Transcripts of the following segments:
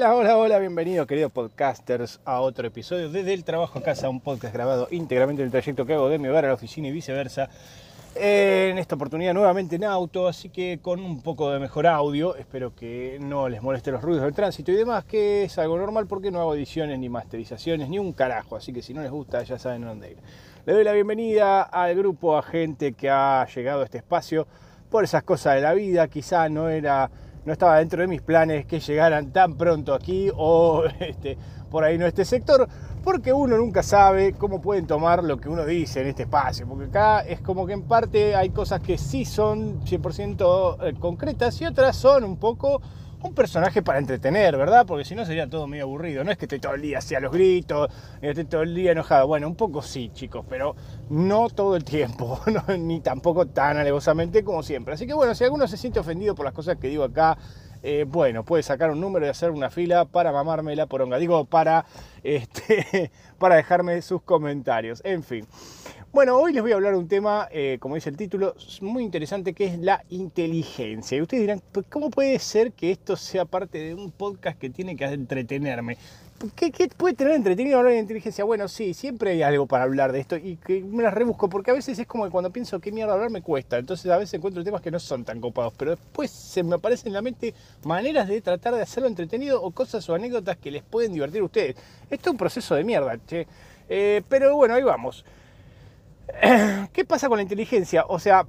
Hola, hola, hola, bienvenidos queridos podcasters a otro episodio desde el trabajo a casa, un podcast grabado íntegramente en el trayecto que hago de mi hogar a la oficina y viceversa. En esta oportunidad nuevamente en auto, así que con un poco de mejor audio, espero que no les moleste los ruidos del tránsito y demás, que es algo normal porque no hago ediciones ni masterizaciones ni un carajo, así que si no les gusta ya saben dónde ir. Le doy la bienvenida al grupo, a gente que ha llegado a este espacio por esas cosas de la vida, quizá no era no estaba dentro de mis planes que llegaran tan pronto aquí o este, por ahí no este sector, porque uno nunca sabe cómo pueden tomar lo que uno dice en este espacio, porque acá es como que en parte hay cosas que sí son 100% eh, concretas y otras son un poco un personaje para entretener, ¿verdad? Porque si no sería todo medio aburrido. No es que esté todo el día hacia los gritos, ni esté todo el día enojado. Bueno, un poco sí, chicos, pero no todo el tiempo, ni tampoco tan alevosamente como siempre. Así que bueno, si alguno se siente ofendido por las cosas que digo acá, eh, bueno, puede sacar un número y hacer una fila para mamarme la poronga. Digo, para, este, para dejarme sus comentarios. En fin. Bueno, hoy les voy a hablar un tema, eh, como dice el título, muy interesante, que es la inteligencia. Y ustedes dirán, pues, ¿cómo puede ser que esto sea parte de un podcast que tiene que entretenerme? ¿Qué, puede tener entretenido hablar de inteligencia? Bueno, sí, siempre hay algo para hablar de esto y que me las rebusco, porque a veces es como que cuando pienso qué mierda hablar me cuesta. Entonces a veces encuentro temas que no son tan copados, pero después se me aparecen en la mente maneras de tratar de hacerlo entretenido o cosas o anécdotas que les pueden divertir a ustedes. Esto es un proceso de mierda, che. Eh, pero bueno, ahí vamos. ¿Qué pasa con la inteligencia? O sea,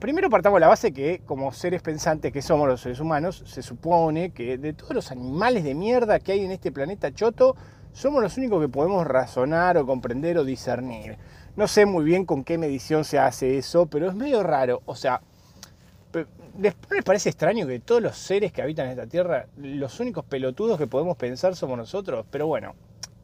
primero partamos de la base que como seres pensantes que somos los seres humanos, se supone que de todos los animales de mierda que hay en este planeta choto, somos los únicos que podemos razonar o comprender o discernir. No sé muy bien con qué medición se hace eso, pero es medio raro. O sea, después me parece extraño que todos los seres que habitan esta tierra, los únicos pelotudos que podemos pensar somos nosotros, pero bueno,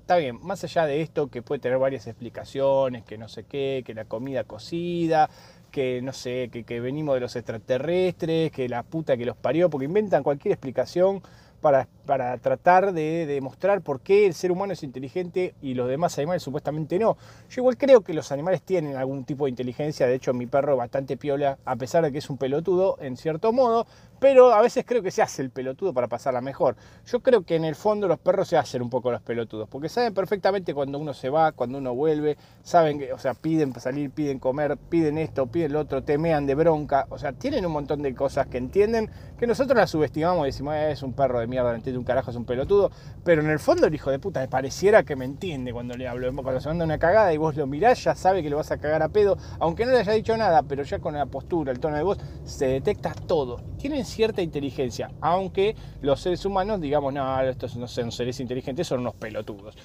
está bien, más allá de esto que puede tener varias explicaciones, que no sé qué, que la comida cocida, que no sé, que, venimos de los extraterrestres, que la puta que los parió, porque inventan cualquier explicación para, para, tratar de demostrar por qué el ser humano es inteligente y los demás animales supuestamente no. Yo igual creo que los animales tienen algún tipo de inteligencia, de hecho mi perro bastante piola, a pesar de que es un pelotudo en cierto modo, pero a veces creo que se hace el pelotudo para pasarla mejor. Yo creo que en el fondo los perros se hacen un poco los pelotudos, porque saben perfectamente cuando uno se va, cuando uno vuelve, saben que, o sea, piden salir, piden comer, piden esto, piden lo otro, temean de bronca, o sea, tienen un montón de cosas que entienden, que nosotros las subestimamos y decimos, eh, es un perro de mierda, no entiende un carajo, es un pelotudo, pero en el fondo el hijo de puta me pareciera que me entiende cuando le hablo, cuando se manda una cagada y vos lo mirás, ya sabe que lo vas a cagar a pedo, aunque no le haya dicho nada, pero ya con la postura, el tono de voz, se detecta todo. Cierta inteligencia, aunque los seres humanos digamos, no, estos no son seres inteligentes, son unos pelotudos.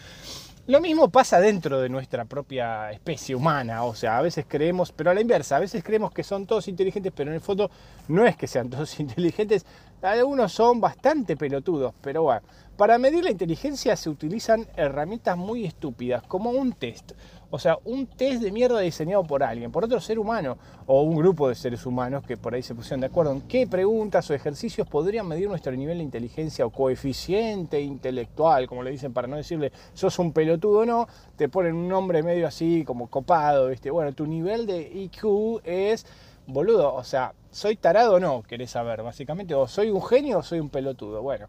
Lo mismo pasa dentro de nuestra propia especie humana, o sea, a veces creemos, pero a la inversa, a veces creemos que son todos inteligentes, pero en el fondo no es que sean todos inteligentes, algunos son bastante pelotudos, pero bueno, para medir la inteligencia se utilizan herramientas muy estúpidas, como un test. O sea, un test de mierda diseñado por alguien, por otro ser humano o un grupo de seres humanos que por ahí se pusieron de acuerdo en qué preguntas o ejercicios podrían medir nuestro nivel de inteligencia o coeficiente intelectual, como le dicen para no decirle sos un pelotudo o no, te ponen un nombre medio así como copado, ¿viste? Bueno, tu nivel de IQ es boludo, o sea, soy tarado o no, querés saber, básicamente, o soy un genio o soy un pelotudo. Bueno,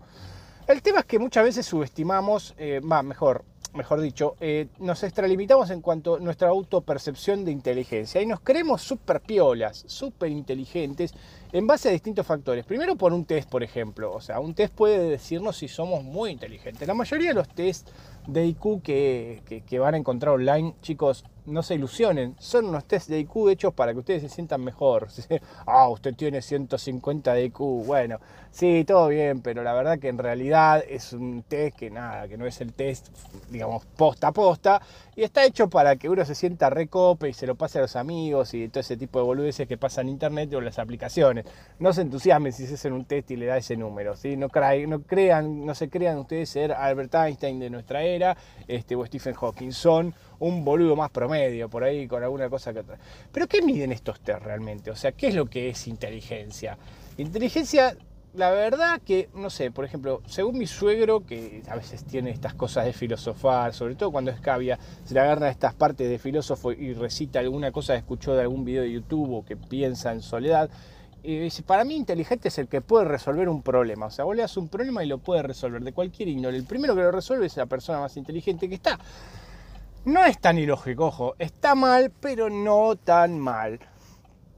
el tema es que muchas veces subestimamos, eh, mejor, mejor dicho, eh, nos extralimitamos en cuanto a nuestra autopercepción de inteligencia y nos creemos súper piolas, súper inteligentes en base a distintos factores. Primero por un test, por ejemplo. O sea, un test puede decirnos si somos muy inteligentes. La mayoría de los tests de IQ que, que van a encontrar online, chicos, no se ilusionen, son unos test de IQ hechos para que ustedes se sientan mejor. Ah, usted tiene 150 de IQ. Bueno, sí, todo bien, pero la verdad que en realidad es un test que nada, que no es el test, digamos, posta a posta, y está hecho para que uno se sienta recope y se lo pase a los amigos y todo ese tipo de boludeces que pasa en internet o en las aplicaciones. No se entusiasmen si se hacen un test y le da ese número, ¿sí? No, no crean, no se crean ustedes ser Albert Einstein de nuestra era, este, o Stephen Hawking. Son un boludo más promedio, por ahí con alguna cosa que otra. Pero ¿qué miden estos test realmente? O sea, ¿qué es lo que es inteligencia? Inteligencia, la verdad que, no sé, por ejemplo, según mi suegro, que a veces tiene estas cosas de filosofar, sobre todo cuando es cavia, se le agarra estas partes de filósofo y recita alguna cosa que escuchó de algún video de YouTube o que piensa en soledad, Y para mí inteligente es el que puede resolver un problema. O sea, vos le das un problema y lo puede resolver de cualquier índole. El primero que lo resuelve es la persona más inteligente que está. No es tan ilógico, ojo, está mal, pero no tan mal.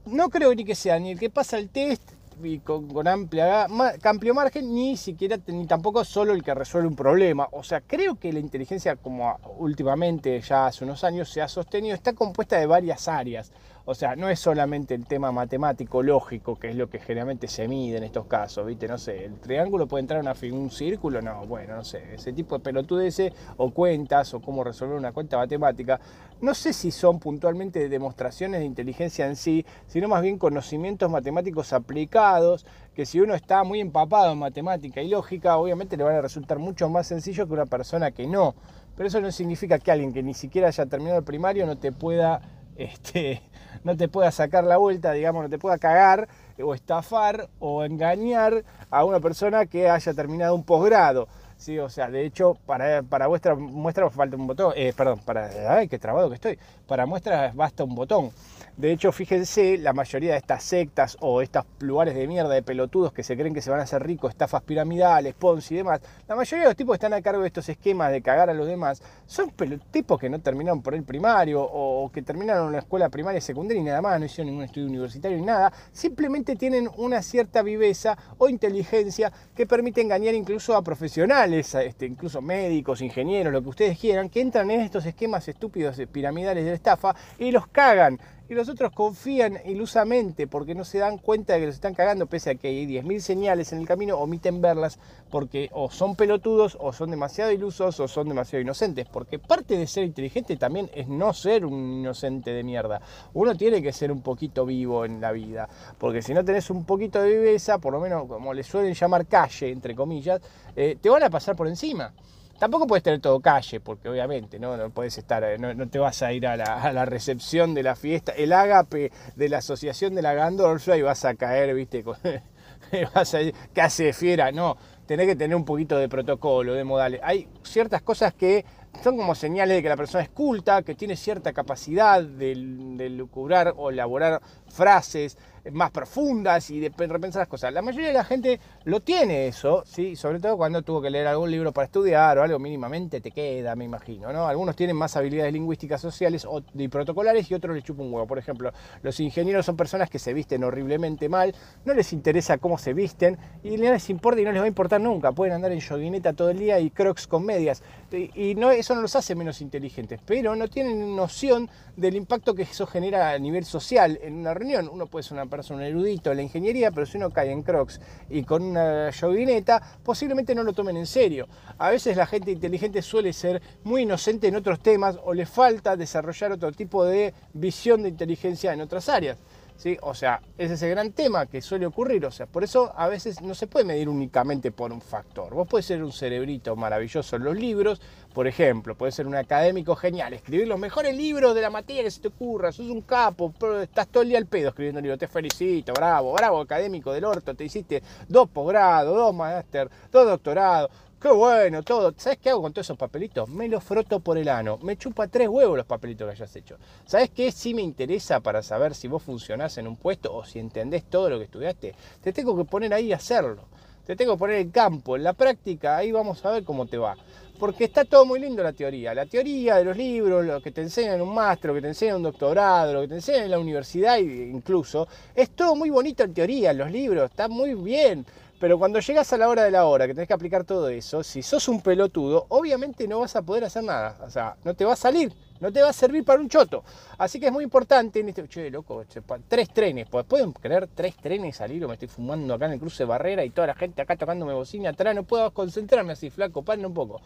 No creo ni que sea ni el que pasa el test y con, amplia, amplio margen, ni siquiera, ni tampoco solo el que resuelve un problema. O sea, creo que la inteligencia, como últimamente, ya hace unos años, se ha sostenido, está compuesta de varias áreas. O sea, no es solamente el tema matemático, lógico, que es lo que generalmente se mide en estos casos, ¿viste? No sé, el triángulo puede entrar en un círculo, no, bueno, no sé, ese tipo de pelotudeces o cuentas o cómo resolver una cuenta matemática, no sé si son puntualmente demostraciones de inteligencia en sí, sino más bien conocimientos matemáticos aplicados, que si uno está muy empapado en matemática y lógica, obviamente le van a resultar mucho más sencillo que una persona que no. Pero eso no significa que alguien que ni siquiera haya terminado el primario no te pueda este, no te pueda sacar la vuelta, digamos, no te pueda cagar o estafar o engañar a una persona que haya terminado un posgrado. Sí, o sea, de hecho, para, para vuestra muestra falta un botón, eh, perdón, para, ay, qué trabado que estoy, para muestra basta un botón. De hecho, fíjense, la mayoría de estas sectas o estos lugares de mierda de pelotudos que se creen que se van a hacer ricos, estafas piramidales, Ponzi y demás, la mayoría de los tipos que están a cargo de estos esquemas de cagar a los demás son tipos que no terminaron por el primario o que terminaron la escuela primaria y secundaria y nada más, no hicieron ningún estudio universitario ni nada, simplemente tienen una cierta viveza o inteligencia que permite engañar incluso a profesionales, este, incluso médicos, ingenieros, lo que ustedes quieran, que entran en estos esquemas estúpidos piramidales de estafa y los cagan y los otros confían ilusamente porque no se dan cuenta de que los están cagando, pese a que hay 10.000 señales en el camino, omiten verlas porque o son pelotudos, o son demasiado ilusos, o son demasiado inocentes. Porque parte de ser inteligente también es no ser un inocente de mierda. Uno tiene que ser un poquito vivo en la vida, porque si no tenés un poquito de viveza, por lo menos como le suelen llamar calle, entre comillas, eh, te van a pasar por encima. Tampoco puedes tener todo calle, porque obviamente no, no puedes estar, eh, no, te vas a ir a la, recepción de la fiesta, el ágape de la asociación de la Gandolfia y vas a caer, viste, vas a ir, ¿qué hace fiera? No, tenés que tener un poquito de protocolo, de modales. Hay ciertas cosas que son como señales de que la persona es culta, que tiene cierta capacidad de, de lucubrar o elaborar frases, más profundas y de repensar las cosas. La mayoría de la gente lo tiene eso, ¿sí? sobre todo cuando tuvo que leer algún libro para estudiar o algo mínimamente te queda, me imagino. ¿no? Algunos tienen más habilidades lingüísticas sociales y protocolares y otros les chupa un huevo. Por ejemplo, los ingenieros son personas que se visten horriblemente mal, no les interesa cómo se visten y no les importa y no les va a importar nunca. Pueden andar en joguineta todo el día y crocs con medias. Y eso no los hace menos inteligentes, pero no tienen noción del impacto que eso genera a nivel social en una reunión. Uno puede ser una persona erudito en la ingeniería, pero si uno cae en crocs y con una joguineta, posiblemente no lo tomen en serio. A veces la gente inteligente suele ser muy inocente en otros temas o le falta desarrollar otro tipo de visión de inteligencia en otras áreas. ¿Sí? O sea, es el gran tema que suele ocurrir. O sea, por eso a veces no se puede medir únicamente por un factor. Vos puedes ser un cerebrito maravilloso en los libros, por ejemplo, puedes ser un académico genial, escribir los mejores libros de la materia que se te ocurra, sos un capo, estás todo el día al pedo escribiendo libros, te felicito, bravo, bravo, académico del orto, te hiciste dos posgrados, dos máster, dos doctorados Qué bueno, todo. ¿Sabes qué hago con todos esos papelitos? Me los froto por el ano. Me chupa tres huevos los papelitos que hayas hecho. ¿Sabes qué sí me interesa para saber si vos funcionás en un puesto o si entendés todo lo que estudiaste? Te tengo que poner ahí a hacerlo. Te tengo que poner en campo, en la práctica, ahí vamos a ver cómo te va. Porque está todo muy lindo la teoría. La teoría de los libros, lo que te enseñan en un máster, lo que te enseñan en un doctorado, lo que te enseñan en la universidad incluso, es todo muy bonito en teoría, en los libros, está muy bien pero cuando llegas a la hora de la hora, que tenés que aplicar todo eso, si sos un pelotudo, obviamente no vas a poder hacer nada. O sea, no te va a salir, no te va a servir para un choto. Así que es muy importante en este. Che, loco, tres trenes. Pues, ¿Pueden creer tres trenes salir o me estoy fumando acá en el cruce de barrera y toda la gente acá tocándome bocina atrás? No puedo concentrarme así, flaco, paren un poco.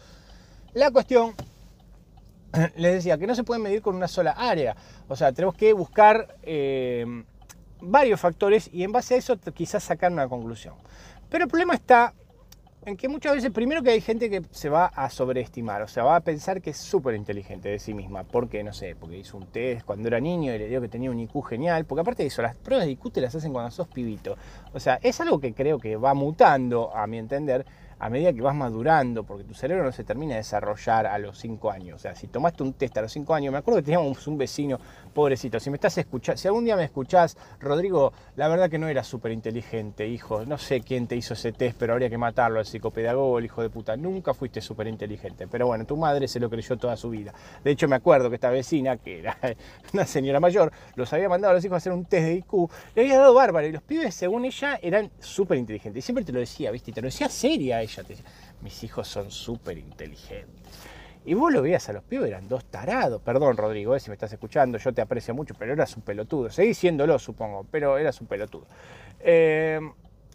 La cuestión les decía que no se puede medir con una sola área. O sea, tenemos que buscar eh, varios factores y en base a eso quizás sacar una conclusión. Pero el problema está en que muchas veces, primero que hay gente que se va a sobreestimar, o sea, va a pensar que es súper inteligente de sí misma. porque No sé, porque hizo un test cuando era niño y le dio que tenía un IQ genial. Porque aparte de eso, las pruebas de IQ te las hacen cuando sos pibito. O sea, es algo que creo que va mutando, a mi entender, a medida que vas madurando, porque tu cerebro no se termina de desarrollar a los 5 años. O sea, si tomaste un test a los 5 años, me acuerdo que teníamos un vecino, pobrecito, si me estás escuchando, si algún día me escuchás, Rodrigo, la verdad que no era súper inteligente, hijo, no sé quién te hizo ese test, pero habría que matarlo al psicopedagogo, el hijo de puta, nunca fuiste súper inteligente. Pero bueno, tu madre se lo creyó toda su vida. De hecho, me acuerdo que esta vecina, que era una señora mayor, los había mandado a los hijos a hacer un test de IQ, le había dado bárbaro, y los pibes, según ella, eran súper inteligentes. Y siempre te lo decía, ¿viste? Y te lo decía seria ella mis hijos son súper inteligentes. Y vos lo veías a los pibes, eran dos tarados. Perdón, Rodrigo, eh, si me estás escuchando, yo te aprecio mucho, pero eras un pelotudo. Seguís siéndolo, supongo, pero eras un pelotudo. Eh,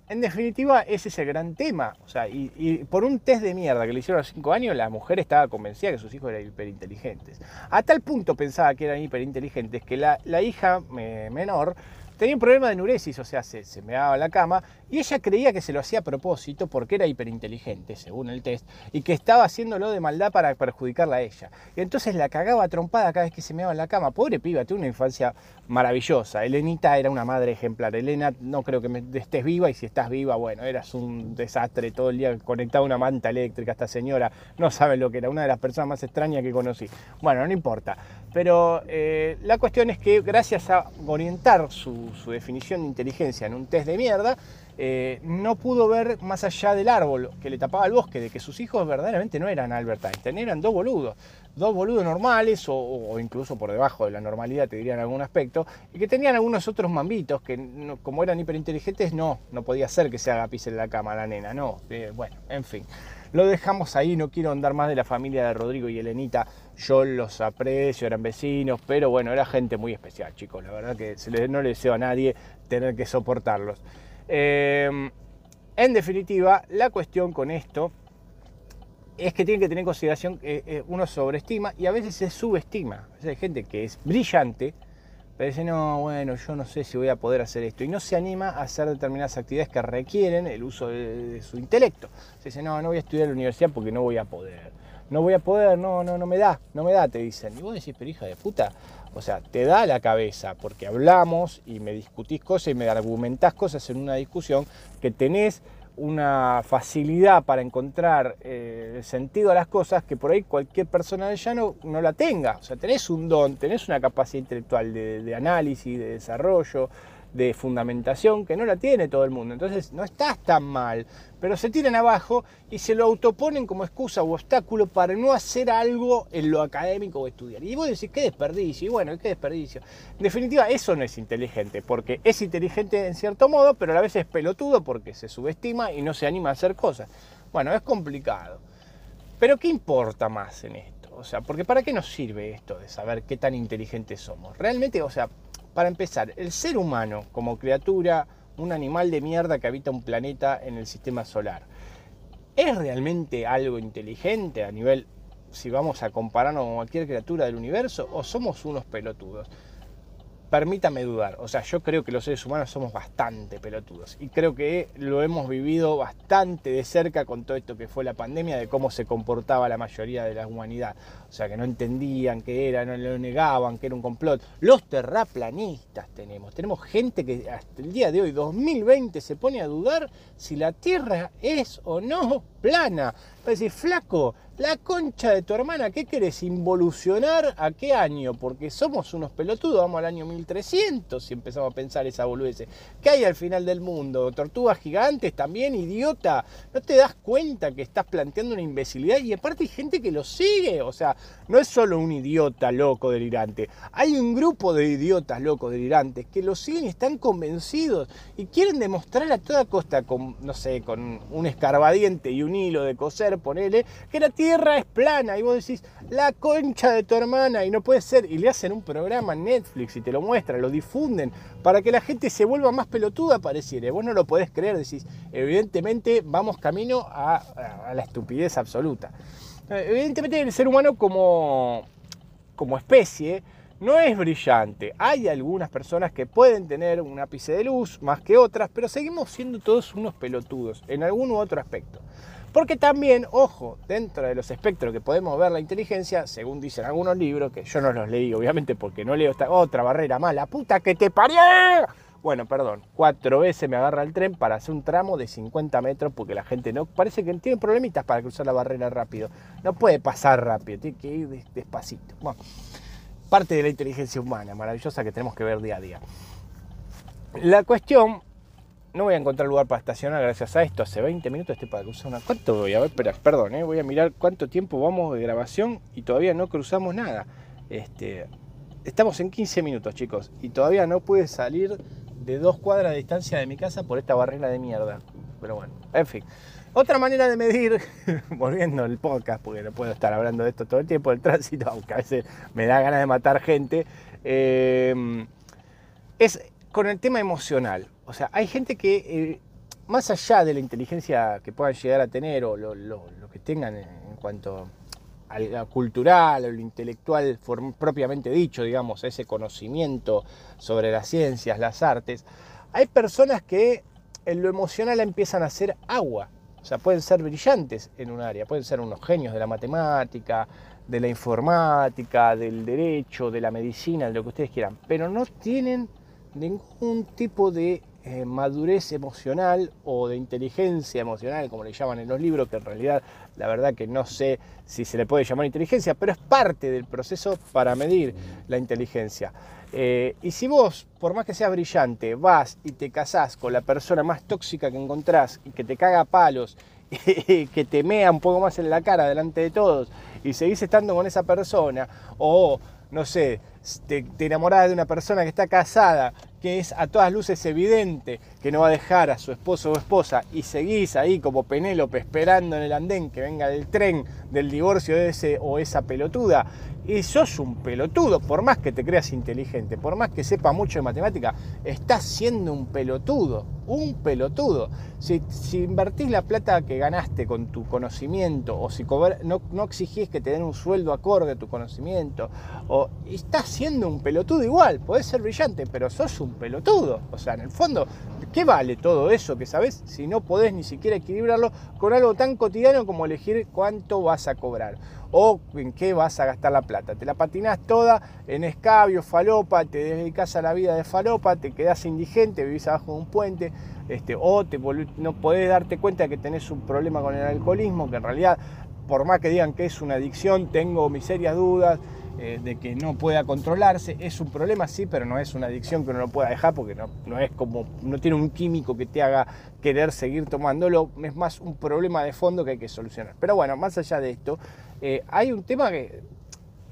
en definitiva, ese es el gran tema. O sea, y, por un test de mierda que le hicieron a los 5 años, la mujer estaba convencida que sus hijos eran hiperinteligentes. A tal punto pensaba que eran hiperinteligentes que la, la hija menor tenía un problema de enuresis, o sea, se, se me daba la cama, y ella creía que se lo hacía a propósito porque era hiperinteligente, según el test, y que estaba haciéndolo de maldad para perjudicarla a ella. Y entonces la cagaba trompada cada vez que se me daba la cama. Pobre piba, tuvo una infancia maravillosa. Elenita era una madre ejemplar. Elena, no creo que estés viva, y si estás viva, bueno, eras un desastre todo el día conectado a una manta eléctrica. Esta señora no sabe lo que era, una de las personas más extrañas que conocí. Bueno, no importa. Pero eh, la cuestión es que gracias a orientar su, definición de inteligencia en un test de mierda, eh, no pudo ver más allá del árbol que le tapaba el bosque, de que sus hijos verdaderamente no eran Albert Einstein, eran dos boludos, dos boludos normales o, incluso por debajo de la normalidad, te diría en algún aspecto, y que tenían algunos otros mambitos que como eran hiperinteligentes, no, no podía ser que se haga pis en la cama la nena, no, eh, bueno, en fin. Lo dejamos ahí, no quiero andar más de la familia de Rodrigo y Elenita. Yo los aprecio, eran vecinos, pero bueno, era gente muy especial, chicos. La verdad que no le deseo a nadie tener que soportarlos. Eh, en definitiva, la cuestión con esto es que tienen que tener en consideración que eh, uno sobreestima y a veces se subestima. hay gente que es brillante, pero dice, no, bueno, yo no sé si voy a poder hacer esto. Y no se anima a hacer determinadas actividades que requieren el uso de, su intelecto. Se dice, no, no voy a estudiar la universidad porque no voy a poder. No voy a poder, no, no, no me da, no me da, te dicen. Y vos decís, pero hija de puta, o sea, te da la cabeza porque hablamos y me discutís cosas y me argumentás cosas en una discusión que tenés una facilidad para encontrar eh, sentido a las cosas que por ahí cualquier persona de llano no la tenga. O sea, tenés un don, tenés una capacidad intelectual de, de análisis, de desarrollo, de fundamentación que no la tiene todo el mundo. Entonces no estás tan mal, pero se tiran abajo y se lo autoponen como excusa o obstáculo para no hacer algo en lo académico o estudiar. Y vos decís, qué desperdicio, y bueno, qué desperdicio. En definitiva, eso no es inteligente, porque es inteligente en cierto modo, pero a la vez es pelotudo porque se subestima y no se anima a hacer cosas. Bueno, es complicado. Pero ¿qué importa más en esto? O sea, porque ¿para qué nos sirve esto de saber qué tan inteligentes somos? Realmente, o sea, para empezar, el ser humano como criatura, un animal de mierda que habita un planeta en el sistema solar, ¿es realmente algo inteligente a nivel, si vamos a compararnos con cualquier criatura del universo, o somos unos pelotudos? Permítame dudar. O sea, yo creo que los seres humanos somos bastante pelotudos y creo que lo hemos vivido bastante de cerca con todo esto que fue la pandemia, de cómo se comportaba la mayoría de la humanidad. O sea, que no entendían qué era, no lo negaban, que era un complot. Los terraplanistas tenemos. Tenemos gente que hasta el día de hoy, 2020, se pone a dudar si la Tierra es o no plana. Para decir, flaco, la concha de tu hermana, ¿qué querés? ¿Involucionar a qué año? Porque somos unos pelotudos, vamos al año 1300 si empezamos a pensar esa boludez. ¿Qué hay al final del mundo? ¿Tortugas gigantes también, idiota? ¿No te das cuenta que estás planteando una imbecilidad? Y aparte hay gente que lo sigue, o sea, no es solo un idiota loco delirante. Hay un grupo de idiotas locos delirantes que lo siguen y están convencidos y quieren demostrar a toda costa con, no sé, con un escarbadiente y un hilo de coser, ponele, que la tierra es plana y vos decís, la concha de tu hermana y no puede ser, y le hacen un programa en Netflix y te lo muestran, lo difunden, para que la gente se vuelva más pelotuda, pareciera. Vos no lo podés creer, decís, evidentemente vamos camino a, la estupidez absoluta. Evidentemente el ser humano como, como especie no es brillante. Hay algunas personas que pueden tener un ápice de luz más que otras, pero seguimos siendo todos unos pelotudos en algún u otro aspecto. Porque también, ojo, dentro de los espectros que podemos ver la inteligencia, según dicen algunos libros, que yo no los leí obviamente porque no leo esta otra barrera mala, puta que te parió. bueno, perdón, cuatro veces me agarra el tren para hacer un tramo de 50 metros porque la gente no, parece que tiene problemitas para cruzar la barrera rápido. No puede pasar rápido, tiene que ir despacito. Bueno, parte de la inteligencia humana maravillosa que tenemos que ver día a día. La cuestión, no voy a encontrar lugar para estacionar gracias a esto. Hace 20 minutos estoy para cruzar una. ¿Cuánto voy a ver? Perdón, ¿eh? voy a mirar cuánto tiempo vamos de grabación y todavía no cruzamos nada. Este, estamos en 15 minutos, chicos, y todavía no pude salir de dos cuadras de distancia de mi casa por esta barrera de mierda. Pero bueno, en fin. Otra manera de medir, volviendo al podcast, porque no puedo estar hablando de esto todo el tiempo, el tránsito, aunque a veces me da ganas de matar gente, eh, es con el tema emocional. O sea, hay gente que, eh, más allá de la inteligencia que puedan llegar a tener o lo, que tengan en, cuanto a lo cultural o lo intelectual propiamente dicho, digamos, ese conocimiento sobre las ciencias, las artes, hay personas que en lo emocional empiezan a hacer agua. O sea, pueden ser brillantes en un área, pueden ser unos genios de la matemática, de la informática, del derecho, de la medicina, de lo que ustedes quieran, pero no tienen ningún tipo de eh, madurez emocional o de inteligencia emocional, como le llaman en los libros, que en realidad la verdad que no sé si se le puede llamar inteligencia, pero es parte del proceso para medir la inteligencia. Eh, y si vos, por más que seas brillante, vas y te casás con la persona más tóxica que encontrás y que te caga palos, y que te mea un poco más en la cara delante de todos y seguís estando con esa persona, o no sé, te, te de una persona que está casada, que es a todas luces evidente que no va a dejar a su esposo o esposa y seguís ahí como Penélope esperando en el andén que venga del tren del divorcio de ese o esa pelotuda y sos un pelotudo, por más que te creas inteligente, por más que sepa mucho de matemática, estás siendo un pelotudo, un pelotudo. Si, invertís la plata que ganaste con tu conocimiento, o si no, no, exigís que te den un sueldo acorde a tu conocimiento, o estás siendo un pelotudo igual, podés ser brillante, pero sos un pelotudo. O sea, en el fondo, ¿qué vale todo eso que sabes si no podés ni siquiera equilibrarlo con algo tan cotidiano como elegir cuánto vas a cobrar? o en qué vas a gastar la plata. Te la patinás toda en escabio, falopa, te dedicas a la vida de falopa, te quedás indigente, vivís abajo de un puente, este, o te no podés darte cuenta de que tenés un problema con el alcoholismo, que en realidad, por más que digan que es una adicción, tengo mis serias dudas. Eh, de que no pueda controlarse, es un problema sí, pero no es una adicción que uno no pueda dejar porque no, no es como, no tiene un químico que te haga querer seguir tomándolo, es más un problema de fondo que hay que solucionar. Pero bueno, más allá de esto, eh, hay un tema que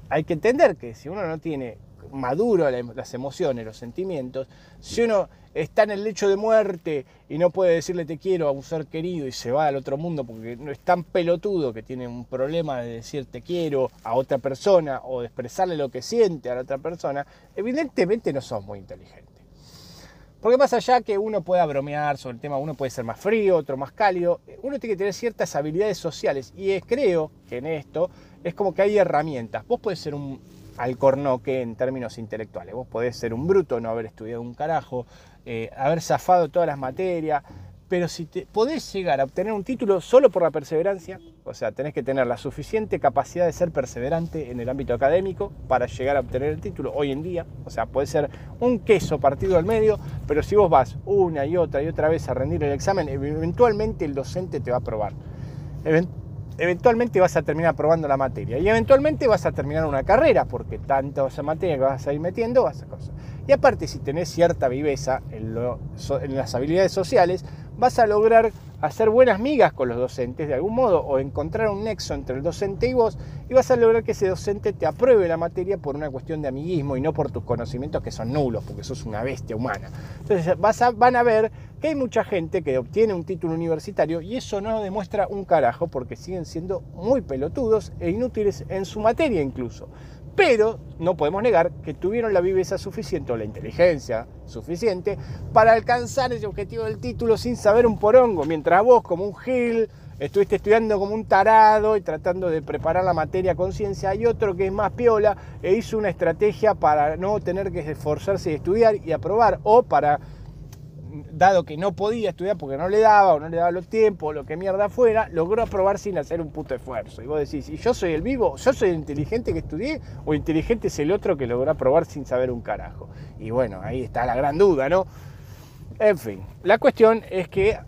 hay que entender que si uno no tiene maduro las emociones, los sentimientos, si uno está en el lecho de muerte y no puede decirle te quiero a un ser querido y se va al otro mundo porque no es tan pelotudo que tiene un problema de decir te quiero a otra persona o de expresarle lo que siente a la otra persona, evidentemente no sos muy inteligente. Porque más allá que uno pueda bromear sobre el tema, uno puede ser más frío, otro más cálido, uno tiene que tener ciertas habilidades sociales. Y creo que en esto es como que hay herramientas. Vos podés ser un alcornoque en términos intelectuales. Vos podés ser un bruto, no haber estudiado un carajo, eh, haber zafado todas las materias, pero si te, podés llegar a obtener un título solo por la perseverancia, o sea, tenés que tener la suficiente capacidad de ser perseverante en el ámbito académico para llegar a obtener el título hoy en día, o sea, puede ser un queso partido al medio, pero si vos vas una y otra y otra vez a rendir el examen, eventualmente el docente te va a aprobar. eventualmente vas a terminar aprobando la materia y eventualmente vas a terminar una carrera, porque tanto esa materia que vas a ir metiendo vas a cosas. Y aparte, si tenés cierta viveza en, en las habilidades sociales, vas a lograr hacer buenas migas con los docentes de algún modo o encontrar un nexo entre el docente y vos y vas a lograr que ese docente te apruebe la materia por una cuestión de amiguismo y no por tus conocimientos que son nulos, porque sos una bestia humana. Entonces vas a, van a ver que hay mucha gente que obtiene un título universitario y eso no demuestra un carajo porque siguen siendo muy pelotudos e inútiles en su materia incluso pero no podemos negar que tuvieron la viveza suficiente o la inteligencia suficiente para alcanzar ese objetivo del título sin saber un porongo, mientras vos como un gil estuviste estudiando como un tarado y tratando de preparar la materia a conciencia, hay otro que es más piola e hizo una estrategia para no tener que esforzarse y estudiar y aprobar o para dado que no podía estudiar porque no le daba o no le daba los tiempos o lo que mierda fuera, logró aprobar sin hacer un puto esfuerzo. Y vos decís, ¿y yo soy el vivo? ¿Yo soy el inteligente que estudié? ¿O inteligente es el otro que logró aprobar sin saber un carajo? Y bueno, ahí está la gran duda, ¿no? En fin, la cuestión es que,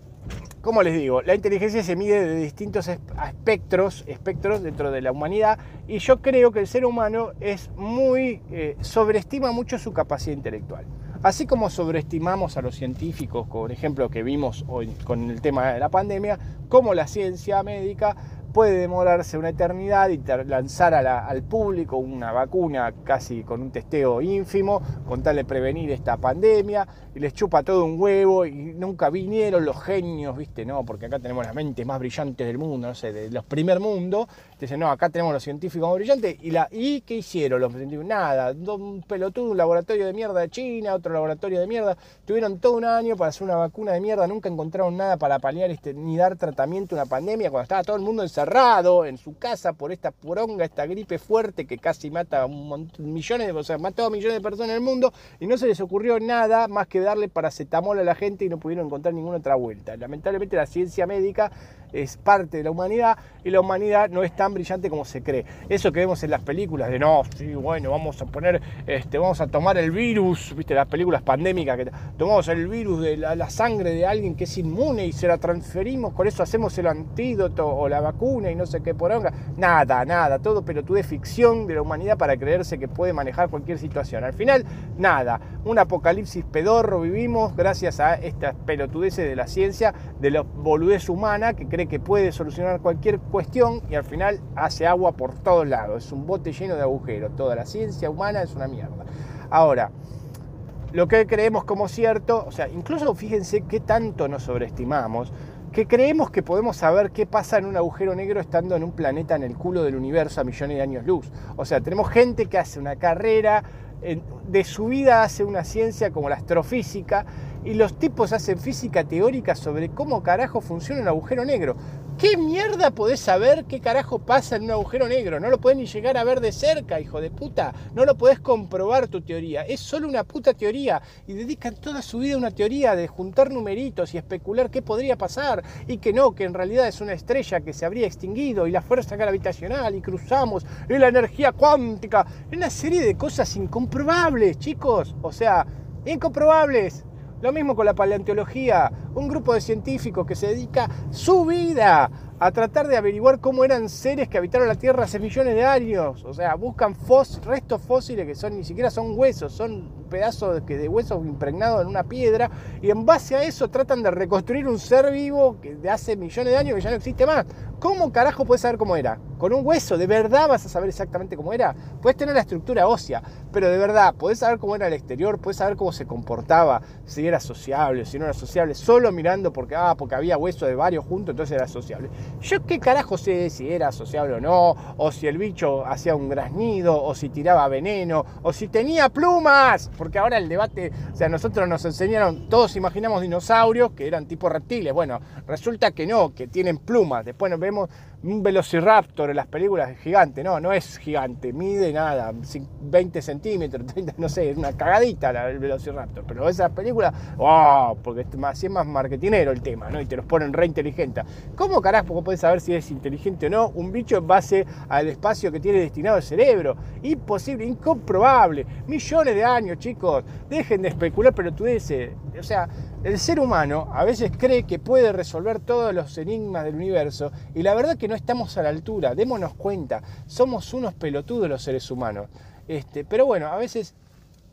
como les digo, la inteligencia se mide de distintos espectros, espectros dentro de la humanidad y yo creo que el ser humano es muy, eh, sobreestima mucho su capacidad intelectual. Así como sobreestimamos a los científicos, por ejemplo, que vimos hoy con el tema de la pandemia, como la ciencia médica puede demorarse una eternidad y lanzar al público una vacuna casi con un testeo ínfimo, con tal de prevenir esta pandemia, y les chupa todo un huevo y nunca vinieron los genios, ¿viste? No, porque acá tenemos las mentes más brillantes del mundo, no sé, de los primer mundo. Dicen, no, acá tenemos los científicos más brillantes. ¿Y, la, ¿Y qué hicieron los científicos? Nada, un pelotudo, un laboratorio de mierda de China, otro laboratorio de mierda. Tuvieron todo un año para hacer una vacuna de mierda, nunca encontraron nada para paliar este, ni dar tratamiento a una pandemia cuando estaba todo el mundo encerrado en su casa por esta poronga, esta gripe fuerte que casi mata a un montón, millones, o sea, mató a millones de personas en el mundo y no se les ocurrió nada más que darle paracetamol a la gente y no pudieron encontrar ninguna otra vuelta. Lamentablemente la ciencia médica es parte de la humanidad y la humanidad no es tan brillante como se cree. Eso que vemos en las películas de no, sí, bueno, vamos a poner, este, vamos a tomar el virus, viste, las películas pandémicas que tomamos el virus de la, sangre de alguien que es inmune y se la transferimos, con eso hacemos el antídoto o la vacuna y no sé qué poronga. Nada, nada, todo pero ficción de la humanidad para creerse que puede manejar cualquier situación. Al final, nada, un apocalipsis pedorro vivimos gracias a estas pelotudeces de la ciencia, de la boludez humana que que puede solucionar cualquier cuestión y al final hace agua por todos lados. Es un bote lleno de agujeros. Toda la ciencia humana es una mierda. Ahora, lo que creemos como cierto, o sea, incluso fíjense qué tanto nos sobreestimamos, que creemos que podemos saber qué pasa en un agujero negro estando en un planeta en el culo del universo a millones de años luz. O sea, tenemos gente que hace una carrera de su vida hace una ciencia como la astrofísica y los tipos hacen física teórica sobre cómo carajo funciona un agujero negro. ¿Qué mierda podés saber qué carajo pasa en un agujero negro? No lo podés ni llegar a ver de cerca, hijo de puta. No lo podés comprobar tu teoría. Es solo una puta teoría. Y dedican toda su vida a una teoría de juntar numeritos y especular qué podría pasar. Y que no, que en realidad es una estrella que se habría extinguido y la fuerza gravitacional y cruzamos y la energía cuántica. Una serie de cosas incomprobables, chicos. O sea, incomprobables. Lo mismo con la paleontología, un grupo de científicos que se dedica su vida a tratar de averiguar cómo eran seres que habitaron la Tierra hace millones de años. O sea, buscan restos fósiles que son ni siquiera son huesos, son pedazos de, de huesos impregnados en una piedra y en base a eso tratan de reconstruir un ser vivo que de hace millones de años que ya no existe más. ¿Cómo carajo puedes saber cómo era? Con un hueso, ¿de verdad vas a saber exactamente cómo era? Puedes tener la estructura ósea, pero de verdad, puedes saber cómo era el exterior, puedes saber cómo se comportaba, si era sociable, si no era sociable, solo mirando porque, ah, porque había hueso de varios juntos, entonces era sociable. Yo qué carajo sé si era sociable o no, o si el bicho hacía un graznido, o si tiraba veneno, o si tenía plumas, porque ahora el debate, o sea, nosotros nos enseñaron, todos imaginamos dinosaurios que eran tipo reptiles, bueno, resulta que no, que tienen plumas, después nos vemos un velociraptor en las películas es gigante, no, no es gigante, mide nada, 20 centímetros, 30, no sé, es una cagadita el velociraptor, pero esas películas, wow, porque así es más marketinero el tema, ¿no? Y te los ponen re inteligente. ¿Cómo carajo puedes saber si es inteligente o no un bicho en base al espacio que tiene destinado el cerebro? Imposible, incomprobable, millones de años, chicos, dejen de especular pero tú dices, o sea, el ser humano a veces cree que puede resolver todos los enigmas del universo y la verdad que no estamos a la altura, démonos cuenta, somos unos pelotudos los seres humanos. Este, pero bueno, a veces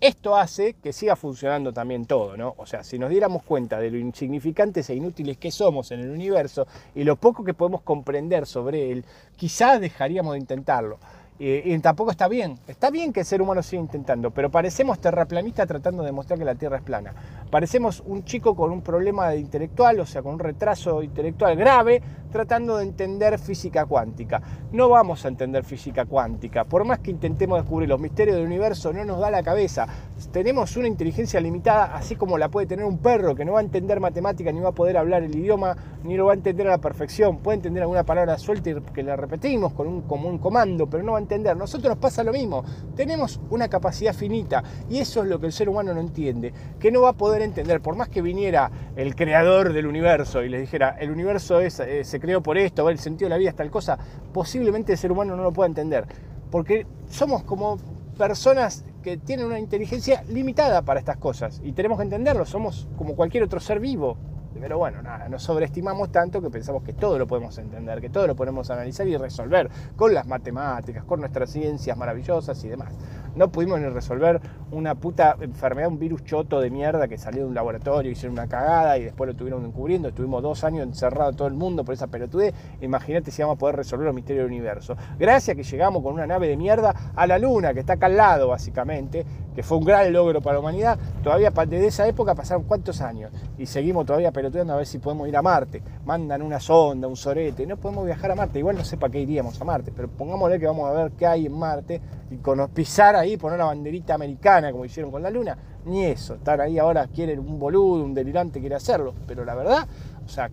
esto hace que siga funcionando también todo, ¿no? O sea, si nos diéramos cuenta de lo insignificantes e inútiles que somos en el universo y lo poco que podemos comprender sobre él, quizás dejaríamos de intentarlo. Y, tampoco está bien. Está bien que el ser humano siga intentando, pero parecemos terraplanistas tratando de demostrar que la Tierra es plana. Parecemos un chico con un problema intelectual, o sea, con un retraso intelectual grave, tratando de entender física cuántica. No vamos a entender física cuántica. Por más que intentemos descubrir los misterios del universo, no nos da la cabeza. Tenemos una inteligencia limitada, así como la puede tener un perro que no va a entender matemática, ni va a poder hablar el idioma, ni lo va a entender a la perfección. Puede entender alguna palabra suelta y que la repetimos con un, como un comando, pero no va a entender. Nosotros nos pasa lo mismo. Tenemos una capacidad finita y eso es lo que el ser humano no entiende, que no va a poder entender, por más que viniera el creador del universo y les dijera, el universo es, eh, se creó por esto, el sentido de la vida es tal cosa, posiblemente el ser humano no lo pueda entender, porque somos como personas que tienen una inteligencia limitada para estas cosas y tenemos que entenderlo, somos como cualquier otro ser vivo, pero bueno, nada, nos sobreestimamos tanto que pensamos que todo lo podemos entender, que todo lo podemos analizar y resolver con las matemáticas, con nuestras ciencias maravillosas y demás. No pudimos ni resolver una puta enfermedad, un virus choto de mierda que salió de un laboratorio, hicieron una cagada y después lo estuvieron encubriendo. Estuvimos dos años encerrados todo el mundo por esa pelotudez. Imagínate si vamos a poder resolver los misterios del universo. Gracias que llegamos con una nave de mierda a la Luna, que está acá al lado, básicamente, que fue un gran logro para la humanidad. Todavía desde esa época pasaron cuántos años y seguimos todavía pelotudeando a ver si podemos ir a Marte. Mandan una sonda, un sorete. No podemos viajar a Marte. Igual no sé para qué iríamos a Marte, pero pongámosle que vamos a ver qué hay en Marte y con pisar ahí, poner la banderita americana como hicieron con la Luna, ni eso. Están ahí ahora, quieren un boludo, un delirante quiere hacerlo, pero la verdad, o sea,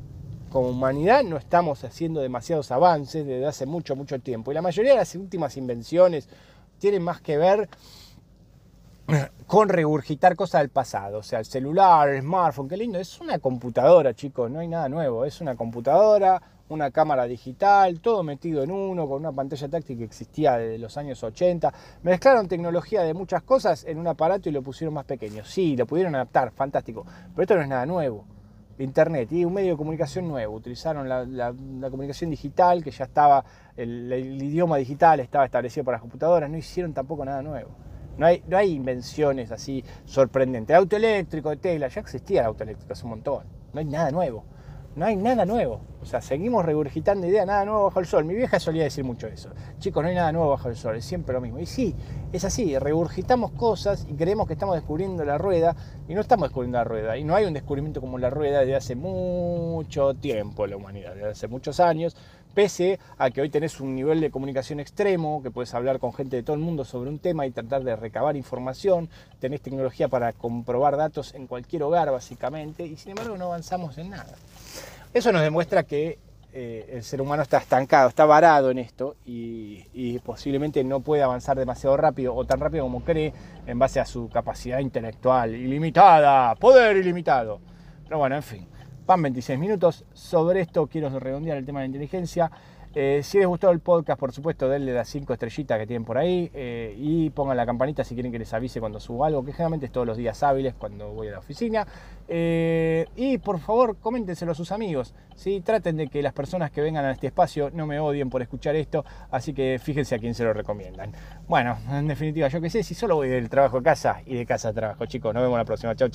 como humanidad no estamos haciendo demasiados avances desde hace mucho, mucho tiempo. Y la mayoría de las últimas invenciones tienen más que ver con regurgitar cosas del pasado. O sea, el celular, el smartphone, qué lindo. Es una computadora, chicos, no hay nada nuevo. Es una computadora, una cámara digital, todo metido en uno, con una pantalla táctil que existía desde los años 80. Mezclaron tecnología de muchas cosas en un aparato y lo pusieron más pequeño. Sí, lo pudieron adaptar, fantástico. Pero esto no es nada nuevo. Internet y un medio de comunicación nuevo. Utilizaron la, comunicación digital, que ya estaba, el, idioma digital estaba establecido para las computadoras. No hicieron tampoco nada nuevo. No hay, no hay invenciones así sorprendentes. Auto eléctrico, de Tesla, ya existía el auto eléctrico hace un montón. No hay nada nuevo no hay nada nuevo. O sea, seguimos regurgitando ideas, nada nuevo bajo el sol. Mi vieja solía decir mucho eso. Chicos, no hay nada nuevo bajo el sol, es siempre lo mismo. Y sí, es así, regurgitamos cosas y creemos que estamos descubriendo la rueda y no estamos descubriendo la rueda. Y no hay un descubrimiento como la rueda desde hace mucho tiempo en la humanidad, desde hace muchos años, pese a que hoy tenés un nivel de comunicación extremo, que puedes hablar con gente de todo el mundo sobre un tema y tratar de recabar información, tenés tecnología para comprobar datos en cualquier hogar básicamente, y sin embargo no avanzamos en nada. Eso nos demuestra que eh, el ser humano está estancado, está varado en esto y, y, posiblemente no puede avanzar demasiado rápido o tan rápido como cree en base a su capacidad intelectual ilimitada, poder ilimitado. Pero bueno, en fin, van 26 minutos. Sobre esto quiero redondear el tema de la inteligencia. Eh, si les gustó el podcast, por supuesto, denle las 5 estrellitas que tienen por ahí eh, y pongan la campanita si quieren que les avise cuando subo algo, que generalmente es todos los días hábiles cuando voy a la oficina. Eh, y por favor, coméntenselo a sus amigos. ¿sí? Traten de que las personas que vengan a este espacio no me odien por escuchar esto, así que fíjense a quién se lo recomiendan. Bueno, en definitiva, yo qué sé, si solo voy del trabajo a casa y de casa a trabajo, chicos, nos vemos la próxima. Chau,